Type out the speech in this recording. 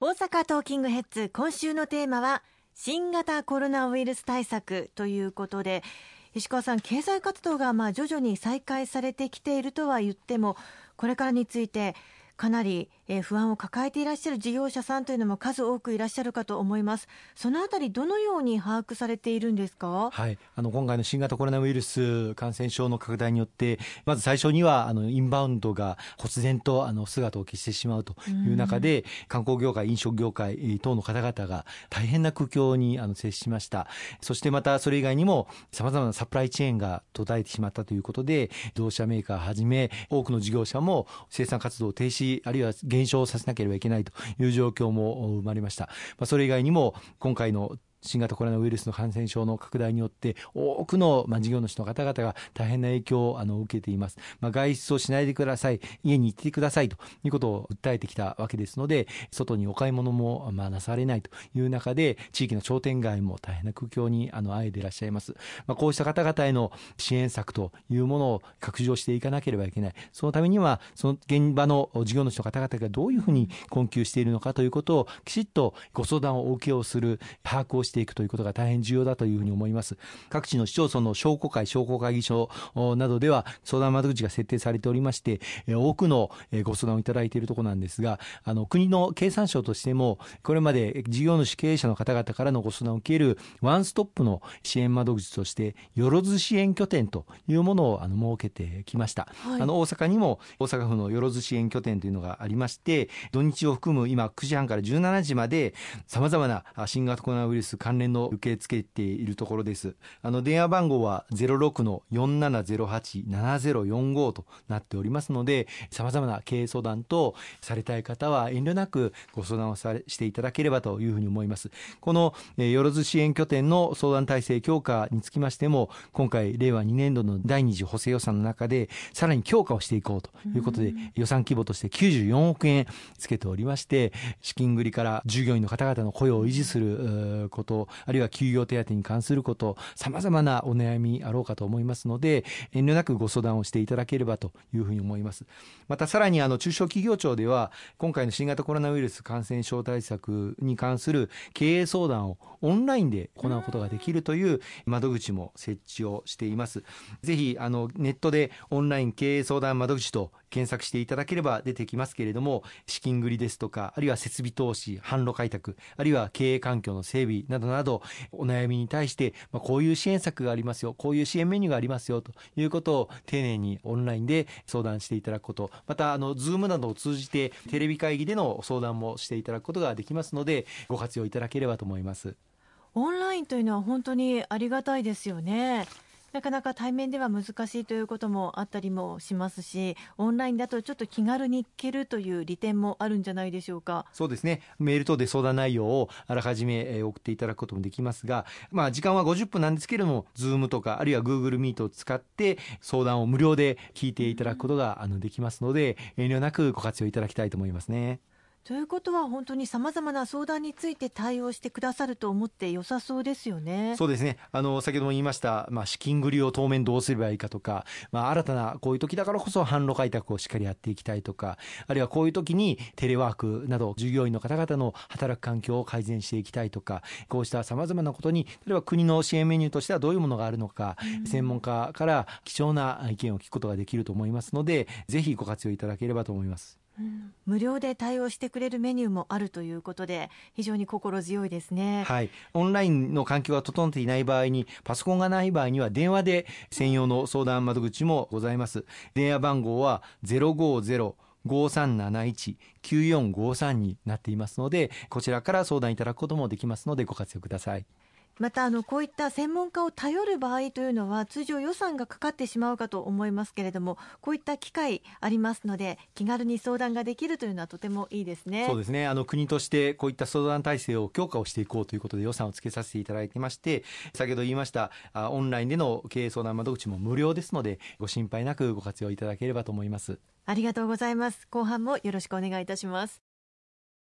大阪トーキングヘッズ今週のテーマは新型コロナウイルス対策ということで石川さん経済活動がまあ徐々に再開されてきているとは言ってもこれからについてかなりえ不安を抱えていらっしゃる事業者さんというのも数多くいらっしゃるかと思います。そのあたりどのように把握されているんですか？はい。あの今回の新型コロナウイルス感染症の拡大によってまず最初にはあのインバウンドが忽然とあの姿を消してしまうという中で、観光業界飲食業界等の方々が大変な苦境にあの接しました。そしてまたそれ以外にもさまざまなサプライチェーンが途絶えてしまったということで自動車メーカーはじめ多くの事業者も生産活動停止あるいは減減少させなければいけないという状況も生まれました。まあ、それ以外にも今回の新型コロナウイルスの感染症の拡大によって多くの、まあ、事業主の方々が大変な影響をあの受けています、まあ、外出をしないでください。家に行ってくださいということを訴えてきたわけですので外にお買い物も、まあ、なされないという中で地域の商店街も大変な苦境にあのあえていらっしゃいます、まあ、こうした方々への支援策というものを拡充していかなければいけない。そのためにはその現場の事業主の方々がどういうふうに困窮しているのかということをきちっとご相談をお受けをする把握をしていくということが大変重要だというふうに思います。各地の市町村の商工会、商工会議所などでは相談窓口が設定されておりまして、多くのご相談をいただいているところなんですが、あの国の経産省としても、これまで事業主経営者の方々からのご相談を受けるワンストップの支援窓口として、よろず支援拠点というものをあの設けてきました。はい、あの大阪にも大阪府のよろず支援拠点というのがありまして、土日を含む今9時半から17時まで、さまざまな新型コロナウイルス関連の受け付けているところです。あの電話番号は06の4708-7045となっておりますので、様々な経営相談とされたい方は遠慮なくご相談をされしていただければというふうに思います。この、えよろず支援拠点の相談体制強化につきましても、今回令和2年度の第2次補正予算の中でさらに強化をしていこうということで、予算規模として94億円つけておりまして、資金繰りから従業員の方々の雇用を維持すること、とあるいは休業手当に関すること、様々なお悩みあろうかと思いますので、遠慮なくご相談をしていただければというふうに思います。またさらにあの中小企業庁では、今回の新型コロナウイルス感染症対策に関する経営相談をオンラインで行うことができるという窓口も設置をしています。ぜひあのネットでオンライン経営相談窓口と検索していただければ出てきますけれども、資金繰りですとか、あるいは設備投資、販路開拓、あるいは経営環境の整備などなど、お悩みに対して、まあ、こういう支援策がありますよ、こういう支援メニューがありますよということを丁寧にオンラインで相談していただくこと、また、あの、ズームなどを通じてテレビ会議での相談もしていただくことができますので、ご活用いただければと思います。オンラインというのは本当にありがたいですよね。なかなか対面では難しいということもあったりもしますしオンラインだとちょっと気軽に聞けるという利点もあるんじゃないでしょうか？そうですねメール等で相談内容をあらかじめ送っていただくこともできますが、まあ、時間は50分なんですけれども Zoom とかあるいは Google Meet を使って相談を無料で聞いていただくことがあのできますので遠慮なくご活用いただきたいと思いますね。ということは本当にさまざまな相談について対応してくださると思って良さそうですよね。そうですね。あの先ほども言いました、まあ資金繰りを当面どうすればいいかとか、まあ新たなこういう時だからこそ販路開拓をしっかりやっていきたいとか、あるいはこういう時にテレワークなど従業員の方々の働く環境を改善していきたいとか、こうしたさまざまなことに例えば国の支援メニューとしてはどういうものがあるのか、うん、専門家から貴重な意見を聞くことができると思いますので、ぜひご活用いただければと思います。無料で対応してくれるメニューもあるということで非常に心強いですね、はい、オンラインの環境が整っていない場合にパソコンがない場合には電話で専用の相談窓口もございます。電話番号は050 5371-9453になっていますのでこちらから相談いただくこともできますのでご活用ください。またあのこういった専門家を頼る場合というのは通常予算がかかってしまうかと思いますけれどもこういった機会ありますので気軽に相談ができるというのはとてもいいですね。そうですね。あの国としてこういった相談体制を強化をしていこうということで予算をつけさせていただいてまして先ほど言いましたあオンラインでの経営相談窓口も無料ですのでご心配なくご活用いただければと思います。ありがとうございます。後半もよろしくお願いいたします